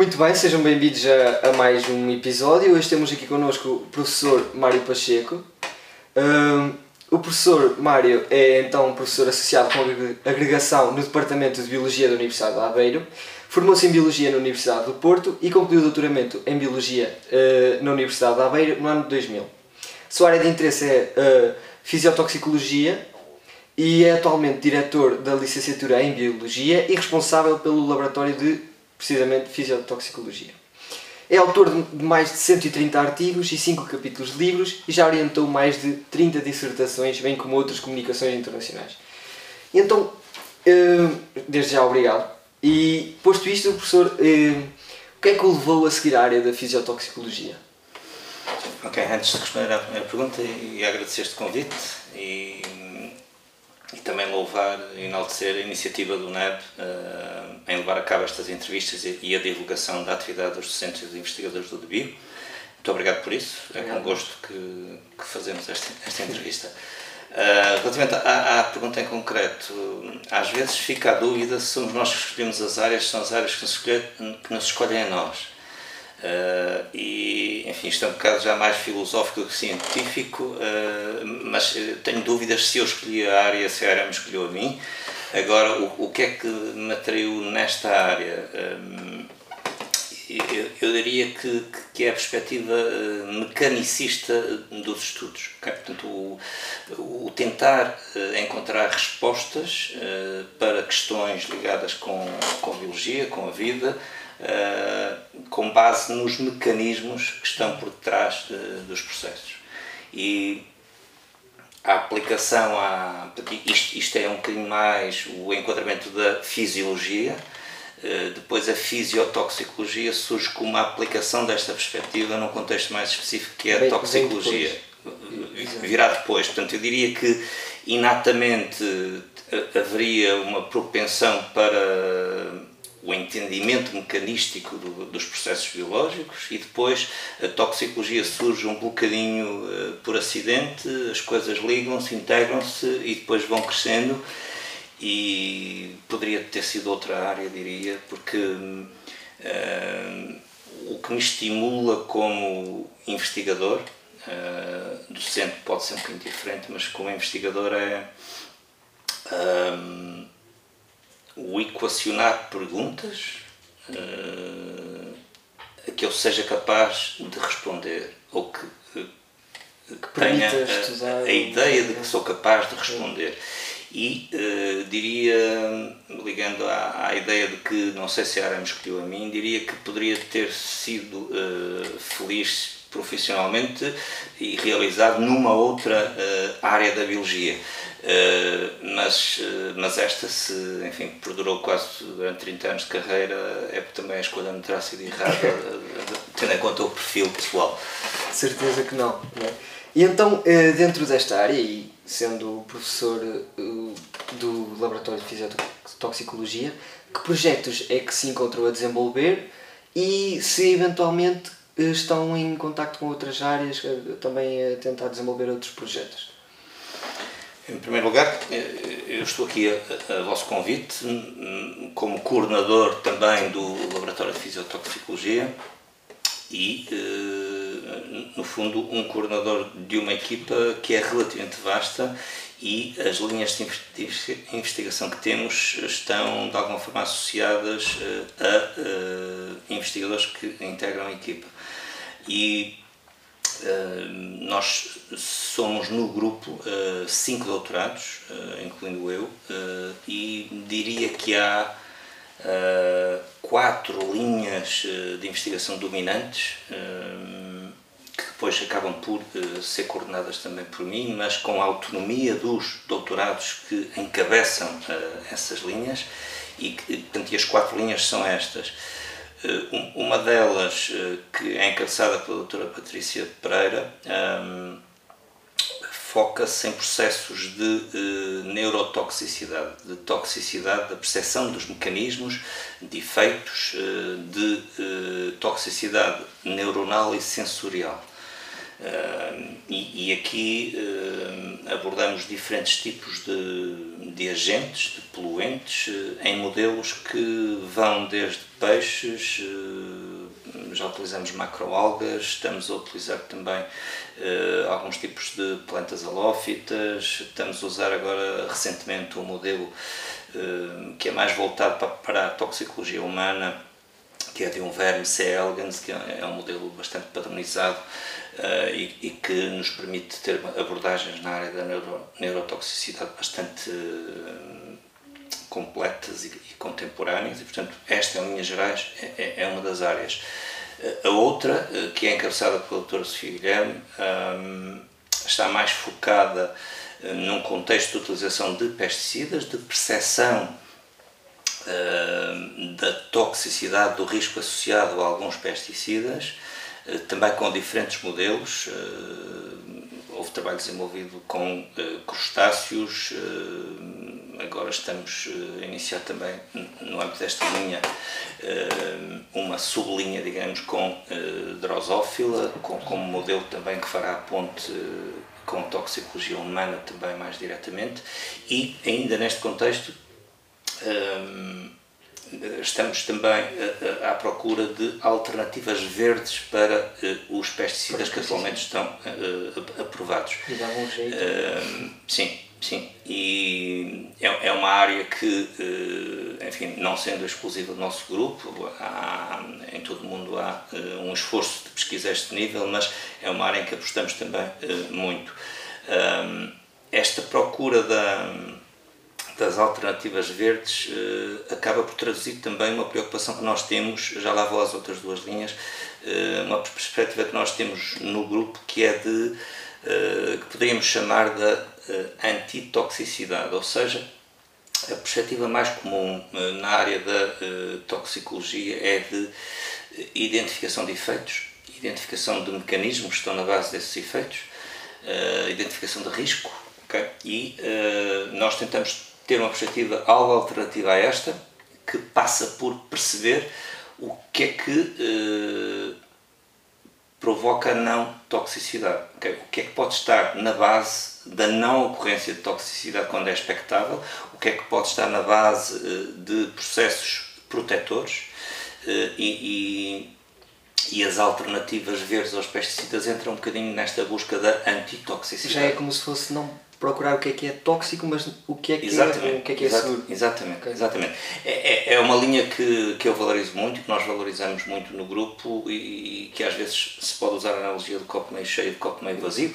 Muito bem, sejam bem-vindos a, a, mais um episódio. Hoje temos aqui connosco o professor Mário Pacheco. Um, o professor Mário é então um professor associado com agregação no Departamento de Biologia da Universidade de Aveiro. Formou-se em Biologia na Universidade do Porto e concluiu o doutoramento em Biologia uh, na Universidade de Aveiro no ano de 2000. Sua área de interesse é uh, Fisiotoxicologia e é atualmente diretor da licenciatura em Biologia e responsável pelo laboratório de, precisamente, Fisiotoxicologia. É autor de mais de 130 artigos e 5 capítulos de livros e já orientou mais de 30 dissertações, bem como outras comunicações internacionais. E então, eh, desde já, obrigado. E, posto isto, professor, eh, o que é que o levou a seguir a área da Fisiotoxicologia? Ok, antes de responder à primeira pergunta, e agradecer este convite e e também louvar e enaltecer a iniciativa do NEB uh, em levar a cabo estas entrevistas e, a divulgação da atividade dos docentes e investigadores do DEBIO. Muito obrigado por isso, é com gosto que, que fazemos esta, esta entrevista. Uh, relativamente à, à, pergunta em concreto, às vezes fica a dúvida se somos nós que escolhemos as áreas, são as áreas que nos, que nos escolhem a nós. Uh, e, enfim, isto é um bocado já mais filosófico que científico, uh, mas tenho dúvidas se eu escolhi a área, se a área me escolheu a mim. Agora, o, o que é que me atraiu nesta área? Eu, eu, diria que, que é a perspectiva mecanicista dos estudos. Okay? Portanto, o, o tentar encontrar respostas para questões ligadas com, com a biologia, com a vida, uh, com base nos mecanismos que estão por detrás de, dos processos. E a aplicação a. Isto, isto é um bocadinho mais o enquadramento da fisiologia, uh, depois a fisiotoxicologia surge como uma aplicação desta perspectiva num contexto mais específico que é a toxicologia. Virá depois. Portanto, eu diria que inatamente eh, haveria uma propensão para o entendimento mecanístico do, dos processos biológicos e depois a toxicologia surge um bocadinho uh, por acidente, as coisas ligam-se, integram-se e depois vão crescendo. E poderia ter sido outra área, diria, porque uh, o que me estimula como investigador, uh, docente pode ser um bocadinho diferente, mas como investigador é o equacionar perguntas uh, a que eu seja capaz de responder ou que, que tenha a, a, ideia de que sou capaz de responder. E uh, diria, ligando à, à, ideia de que não sei se a área me escolheu a mim, diria que poderia ter sido uh, feliz profissionalmente e realizado numa outra área da biologia. Uh, mas, uh, mas esta, se enfim, perdurou quase durante 30 anos de carreira, é porque também a escolha não terá sido errada, tendo em conta o perfil pessoal. Certeza que não. não é? E então, dentro desta área, e sendo professor do Laboratório de Fisiotoxicologia, que projetos é que se encontrou a desenvolver e se eventualmente estão em contacto com outras áreas, eh, também a tentar desenvolver outros projetos? Em primeiro lugar, eh, eu estou aqui a, a vosso convite, como coordenador também do Laboratório de Fisiotoxicologia e, eh, no fundo, um coordenador de uma equipa que é relativamente vasta e as linhas de investigação que temos estão de alguma forma associadas a investigadores que integram a equipa. E nós somos no grupo uh, cinco doutorados, uh, incluindo eu, e diria que há quatro linhas de investigação dominantes que depois acabam por ser coordenadas também por mim, mas com a autonomia dos doutorados que encabeçam essas linhas e, portanto, as quatro linhas são estas. Eh, uma delas, eh, que é encabeçada pela doutora Patrícia Pereira, um, foca-se em processos de uh, neurotoxicidade, de toxicidade, da percepção dos mecanismos de efeitos de toxicidade neuronal e sensorial. E, e, aqui abordamos diferentes tipos de, de agentes, de poluentes, em modelos que vão desde peixes, já utilizamos macroalgas, estamos a utilizar também uh, alguns tipos de plantas halófitas, estamos a usar agora recentemente um modelo uh, que é mais voltado para, para a toxicologia humana, que é de um verme C. elegans, que é, é um modelo bastante padronizado uh, e, e, que nos permite ter abordagens na área da neuro, neurotoxicidade bastante completas e, e, contemporâneas e, portanto, esta, em linhas gerais, é, é uma das áreas. A outra, que é encabeçada pelo Dr. Sofia Guilherme, ehm, está mais focada num contexto de utilização de pesticidas, de percepção da toxicidade, do risco associado a alguns pesticidas, eh, também com diferentes modelos. Houve trabalho desenvolvido com crustáceos, agora estamos a iniciar também, no âmbito desta linha, eh, uma sublinha, digamos, com eh, drosófila, com, como modelo também que fará a ponte eh, com toxicologia humana também mais diretamente e ainda neste contexto estamos também à procura de alternativas verdes para os pesticidas que atualmente estão aprovados. E dá um jeito. Sim, Sim, e é, é uma área que, eh, enfim, não sendo exclusiva do nosso grupo, há, em todo o mundo há eh, um esforço de pesquisa a este nível, mas é uma área em que apostamos também eh, muito. Esta procura da, das alternativas verdes acaba por traduzir também uma preocupação que nós temos, já lá vou às outras duas linhas, uma perspectiva que nós temos no grupo que é de que poderíamos chamar da antitoxicidade, ou seja, a perspectiva mais comum na área da toxicologia é de identificação de efeitos, identificação de mecanismos que estão na base desses efeitos, identificação de risco, okay? e nós tentamos ter uma perspectiva algo alternativa a esta, que passa por perceber o que é que provoca não toxicidade. Okay? O que é que pode estar na base da não ocorrência de toxicidade quando é expectável, o que é que pode estar na base eh, de processos protetores eh, e, e, e, as alternativas verdes aos pesticidas entram um bocadinho nesta busca da antitoxicidade. Já é como se fosse não procurar o que é que é tóxico, mas o que é que, exatamente, é, o que, é, que é seguro. Exatamente, okay. exatamente. É, é, é uma linha que, que eu valorizo muito, que nós valorizamos muito no grupo e, e que às vezes se pode usar a analogia do copo meio cheio e do copo meio vazio.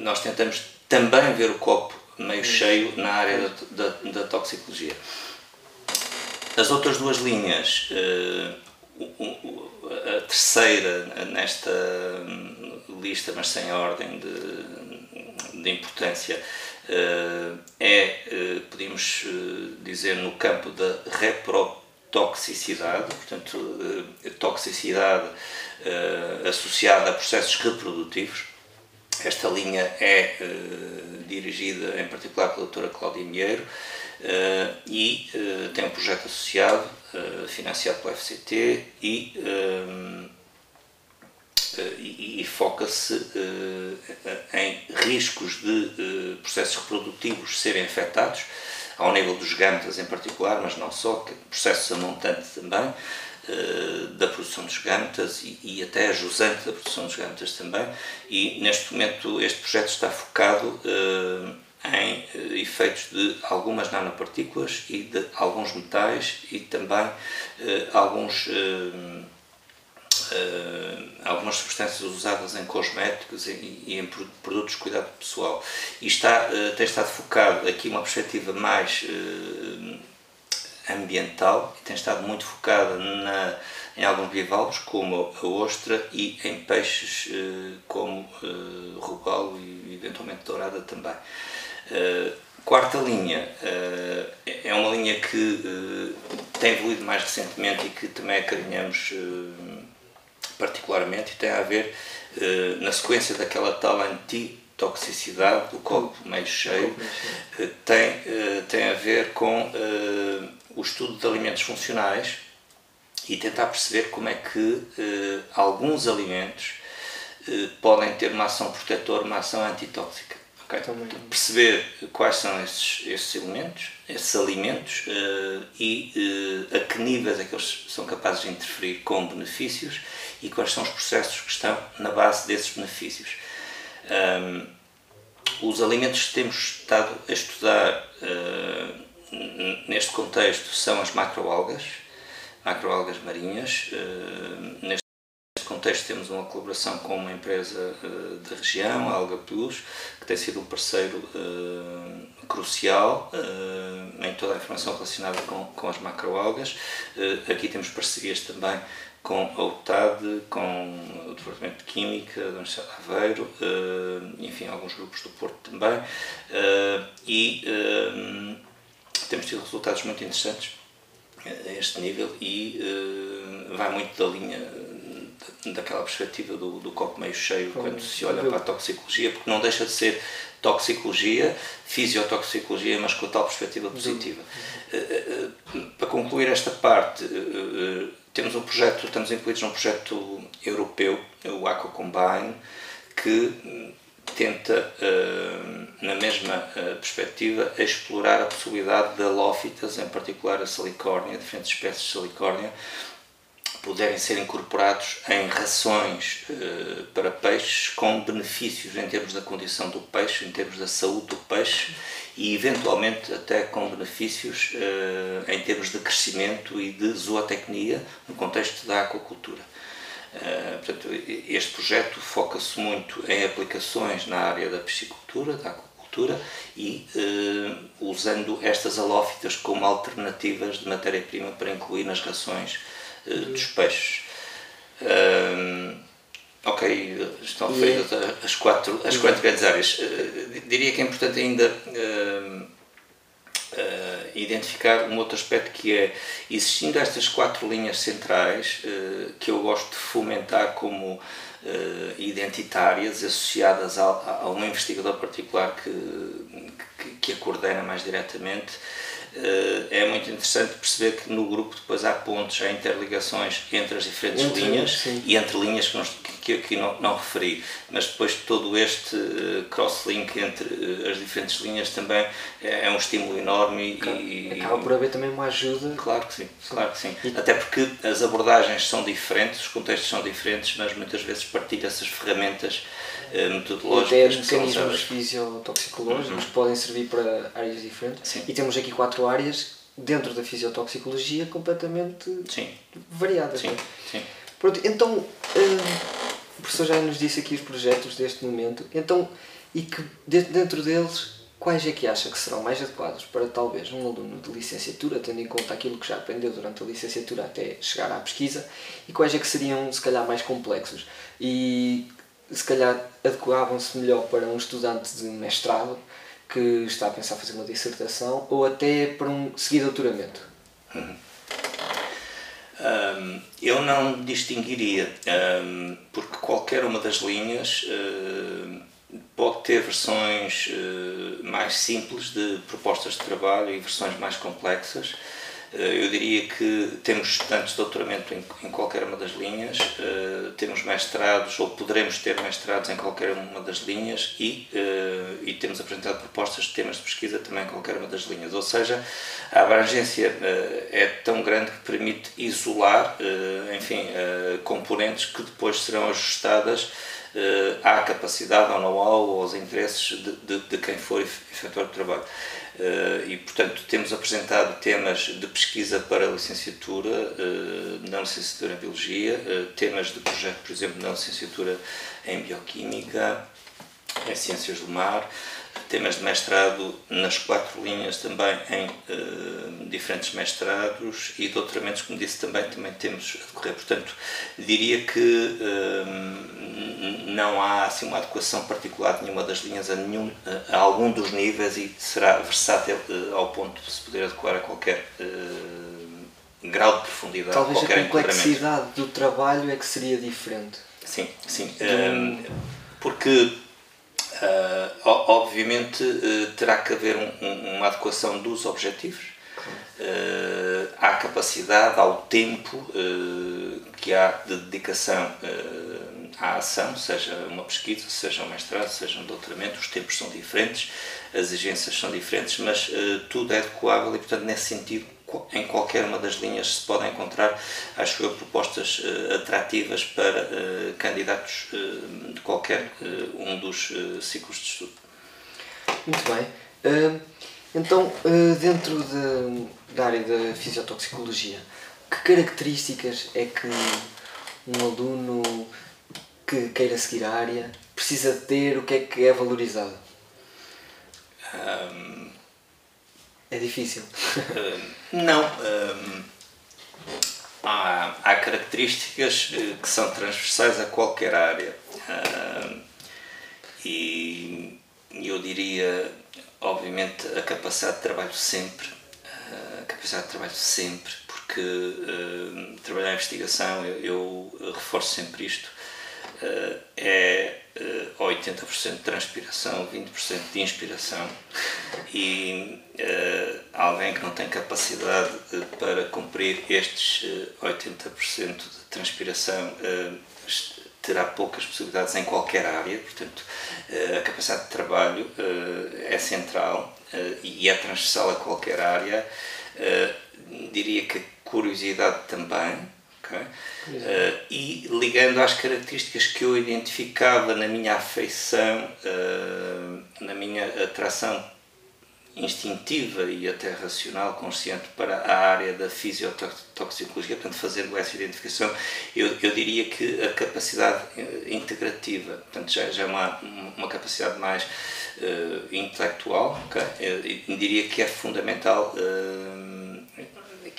Nós tentamos também ver o copo meio cheio na área da, da, da toxicologia. As outras duas linhas, eh, a terceira nesta lista, mas sem ordem de, de importância, eh, é, eh, podemos dizer, no campo da reprotoxicidade, portanto, toxicidade associada a processos reprodutivos. Esta linha é dirigida em particular pela doutora Cláudia Mineiro uh, e tem um projeto associado, financiado pela FCT e, e, e foca-se em riscos de processos reprodutivos serem afetados, ao nível dos gametas em particular, mas não só, processos a montante também, eh, da produção dos gametas e, e, até a jusante da produção dos gametas também. E neste momento este projeto está focado em efeitos de algumas nanopartículas e de alguns metais e também alguns algumas substâncias usadas em cosméticos e, e, em produtos de cuidado pessoal. E está, tem estado focado aqui uma perspectiva mais ambiental e tem estado muito focada na, em alguns bivalves como a ostra e em peixes como uh, robalo e eventualmente dourada também. Uh, quarta linha uh, é uma linha que tem evoluído mais recentemente e que também acarinhamos particularmente e tem a ver na sequência daquela tal antitoxicidade do copo meio cheio, tem, tem a ver com o estudo de alimentos funcionais e tentar perceber como é que eh, alguns alimentos podem ter uma ação protetora, uma ação antitóxica. Okay? Perceber quais são esses, esses elementos, esses alimentos uh, e uh, a que níveis é que eles são capazes de interferir com benefícios e quais são os processos que estão na base desses benefícios. Um, os alimentos que temos estado a estudar uh, neste contexto são as macroalgas, macroalgas marinhas. neste contexto temos uma colaboração com uma empresa uh, da região, a Alga Plus, que tem sido um parceiro uh, crucial uh, em toda a informação relacionada com, com as macroalgas. aqui temos parcerias também com a UTAD, com o Departamento de Química da Universidade de Aveiro, enfim, alguns grupos do Porto também, e temos tido resultados muito interessantes a este nível e vai muito da linha daquela perspectiva do, do copo meio cheio quando se olha para a toxicologia, porque não deixa de ser toxicologia, fisiotoxicologia, mas com a tal perspectiva positiva. Eh, eh, eh, para concluir esta parte, temos um projeto, estamos incluídos num projeto europeu, o Aqua Combine, que tenta, na mesma perspectiva, explorar a possibilidade da lófitas, em particular a salicórnia, diferentes espécies de salicórnia, puderem ser incorporados em rações uh, para peixes com benefícios em termos da condição do peixe, em termos da saúde do peixe e eventualmente até com benefícios uh, em termos de crescimento e de zootecnia no contexto da aquacultura. Uh, portanto, este projeto foca-se muito em aplicações na área da piscicultura, da aquacultura e usando estas alófitas como alternativas de matéria-prima para incluir nas rações eh, dos peixes. Um, ok, estão feitas as quatro, as quatro grandes áreas. Uh, diria que é importante ainda uh, uh, identificar um outro aspecto que é, existindo estas quatro linhas centrais, que eu gosto de fomentar como identitárias, associadas a, a, um investigador particular que, que, que a coordena mais diretamente, eh, é muito interessante perceber que no grupo depois há pontos, há interligações entre as diferentes entre, linhas sim. e entre linhas que, que aqui não, não referi, mas depois todo este uh, cross-link entre uh, as diferentes linhas também é, é um estímulo enorme claro. e, acaba por haver também uma ajuda. Claro que sim, sim. claro que sim. E... Até porque as abordagens são diferentes, os contextos são diferentes, mas muitas vezes partilha essas ferramentas metodológicas. E até mecanismos fisiotoxicológicos uhum. que podem servir para áreas diferentes. Sim. E temos aqui quatro áreas dentro da fisiotoxicologia completamente Sim. variadas. Sim. Sim. Pronto, então, uh, o professor já nos disse aqui os projetos deste momento, então, e que dentro deles, quais é que acha que serão mais adequados para talvez um aluno de licenciatura, tendo em conta aquilo que já aprendeu durante a licenciatura até chegar à pesquisa, e quais é que seriam, se calhar, mais complexos? E se calhar adequavam-se melhor para um estudante de mestrado que está a pensar fazer uma dissertação ou até para um seguir doutoramento? Eu não distinguiria, porque qualquer uma das linhas pode ter versões uh, mais simples de propostas de trabalho e versões mais complexas. Eh, eu diria que temos estudantes de doutoramento em, qualquer uma das linhas, uh, temos mestrados ou poderemos ter mestrados em qualquer uma das linhas e, uh, e temos apresentado propostas de temas de pesquisa também em qualquer uma das linhas. Ou seja, a abrangência é tão grande que permite isolar, enfim, componentes que depois serão ajustadas à capacidade, ao know-how aos interesses de, de, de quem for efetuar o trabalho. Uh, e, portanto, temos apresentado temas de pesquisa para a licenciatura, uh, na licenciatura em Biologia, uh, temas de projeto, por exemplo, na licenciatura em Bioquímica, em Ciências do Mar, temas de mestrado nas quatro linhas também em uh, diferentes mestrados e doutoramentos, como disse, também, também temos a decorrer. Portanto, diria que uh, não há assim, uma adequação particular de nenhuma das linhas a, nenhum, a algum dos níveis e será versátil uh, ao ponto de se poder adequar a qualquer grau de profundidade. Talvez a complexidade do trabalho é que seria diferente. Sim, sim. porque Uh, obviamente uh, terá que haver um, um, uma adequação dos objetivos. Uh, à capacidade, ao tempo que há de dedicação à ação, seja uma pesquisa, seja um mestrado, seja um doutoramento, os tempos são diferentes, as exigências são diferentes, mas tudo é adequável e, portanto, nesse sentido, em qualquer uma das linhas se podem encontrar, acho eu, propostas uh, atrativas para uh, candidatos de qualquer um dos ciclos de estudo. Muito bem. então, dentro de, da área da fisiotoxicologia, que características é que um aluno que queira seguir a área precisa ter? O que é que é valorizado? Um, é difícil. Um, não. Um, há, há características eh, que são transversais a qualquer área. e eu diria, obviamente, a capacidade de trabalho sempre. A capacidade de trabalho sempre, porque uh, trabalhar em investigação, eu, eu, reforço sempre isto, uh, é uh, 80% de transpiração, 20% de inspiração e uh, alguém que não tem capacidade para cumprir estes 80% de transpiração terá poucas possibilidades em qualquer área, portanto a capacidade de trabalho é central e é transversal a qualquer área. diria que curiosidade também, okay? uh, e ligando às características que eu identificava na minha afeição, uh, na minha atração instintiva e até racional, consciente para a área da fisiotoxicologia, portanto, fazendo essa identificação, eu, eu diria que a capacidade eh, integrativa, portanto, já, já é uma, uma capacidade mais uh, intelectual, okay? eu, eu, diria que é fundamental.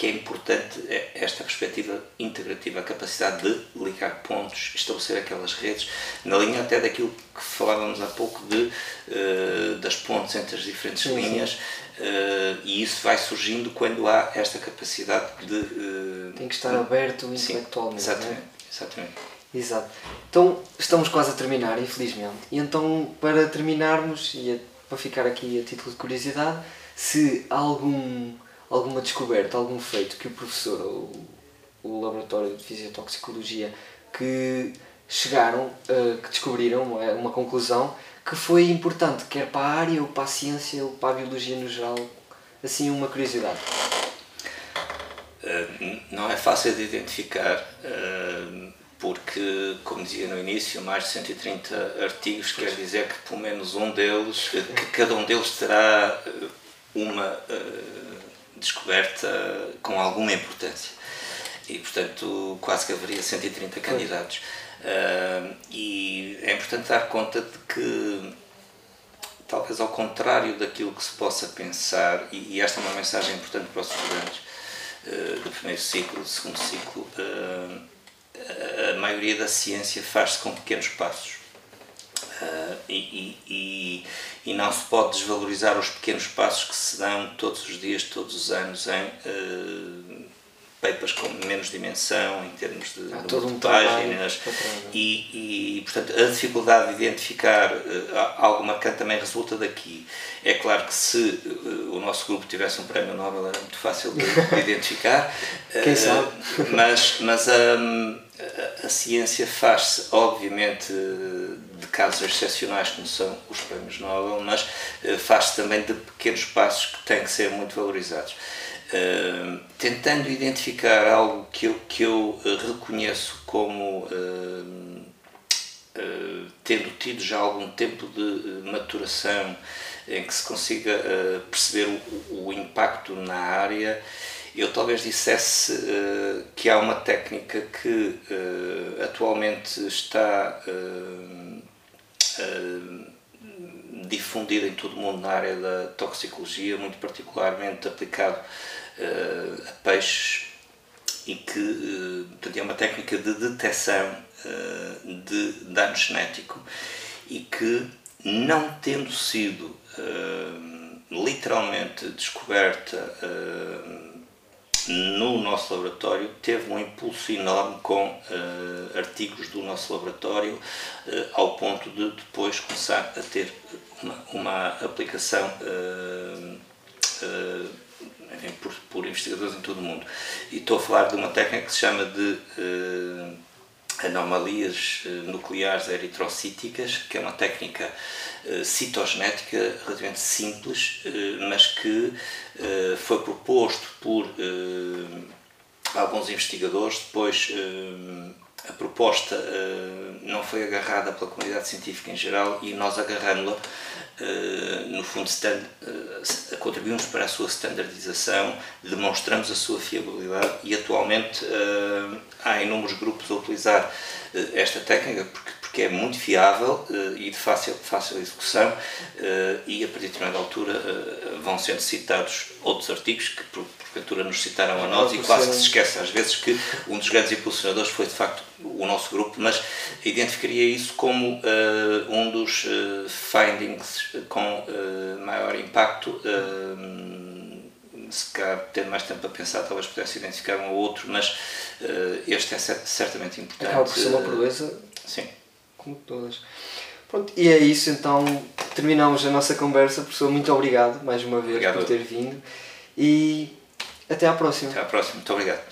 Que é importante é esta perspectiva integrativa, a capacidade de ligar pontos, estabelecer aquelas redes, na linha até daquilo que falávamos há pouco de, uh, das pontes entre as diferentes sim, linhas, Uh, e isso vai surgindo quando há esta capacidade de. Uh, Tem que estar aberto intelectualmente. Sim, exatamente, exatamente. Exato. Então estamos quase a terminar, infelizmente. E então, para terminarmos, e para ficar aqui a título de curiosidade, se algum alguma descoberta, algum feito que o professor ou o laboratório de fisiotoxicologia que chegaram, uh, que descobriram uma, uma conclusão que foi importante, quer para a área ou para a ciência ou para a biologia no geral? Assim, uma curiosidade. Uh, não é fácil de identificar, uh, porque, como dizia no início, mais de 130 artigos quer dizer que pelo menos um deles, que cada um deles terá uma descoberta com alguma importância. E, portanto, quase que haveria 130 candidatos. Uh, e é importante dar conta de que, talvez ao contrário daquilo que se possa pensar, e, e esta é uma mensagem importante para os estudantes uh, do primeiro ciclo, do segundo ciclo, uh, a maioria da ciência faz-se com pequenos passos. e, e e não se pode desvalorizar os pequenos passos que se dão todos os dias, todos os anos em uh, papers com menos dimensão, em termos de, de um páginas. E, e, portanto, a dificuldade de identificar uh, algo marcante também resulta daqui. É claro que se uh, o nosso grupo tivesse um prémio Nobel era muito fácil de, de identificar. Quem sabe? Mas, mas um, a, a ciência faz-se, obviamente, de casos excepcionais como são os prémios Nobel, mas uh, faz-se também de pequenos passos que têm que ser muito valorizados. Uh, tentando identificar algo que eu, que eu uh, reconheço como tendo tido já algum tempo de maturação em que se consiga perceber o, o, impacto na área, eu talvez dissesse uh, que há uma técnica que uh, atualmente está uh, difundida em todo o mundo na área da toxicologia, muito particularmente aplicado a peixes e que é uma técnica de detecção de dano genético e que não tendo sido literalmente descoberta no nosso laboratório teve um impulso enorme com uh, artigos do nosso laboratório uh, ao ponto de depois começar a ter uma, uma aplicação uh, por, por, investigadores em todo o mundo. E estou a falar de uma técnica que se chama de anomalias nucleares eritrocíticas, que é uma técnica citogenética relativamente simples, mas que foi proposto por alguns investigadores, depois a proposta não foi agarrada pela comunidade científica em geral e nós agarramos-la eh, no fundo, stand, uh, contribuímos para a sua standardização, demonstramos a sua fiabilidade e atualmente uh, há inúmeros grupos a utilizar esta técnica porque, porque é muito fiável e de fácil, fácil execução e a partir de determinada altura vão sendo citados outros artigos que porventura nos citaram a nós e quase que se esquece às vezes que um dos grandes impulsionadores foi de facto o nosso grupo, mas identificaria isso como um dos findings com uh, maior impacto. se calhar, tendo mais tempo a pensar, talvez pudesse identificar um ou outro, mas este é certamente importante. Acaba por ser uma proeza. Sim. Como todas. Pronto, e é isso, então terminamos a nossa conversa. Professor, muito obrigado mais uma vez obrigado. por ter vindo e até à próxima. Até à próxima, muito obrigado.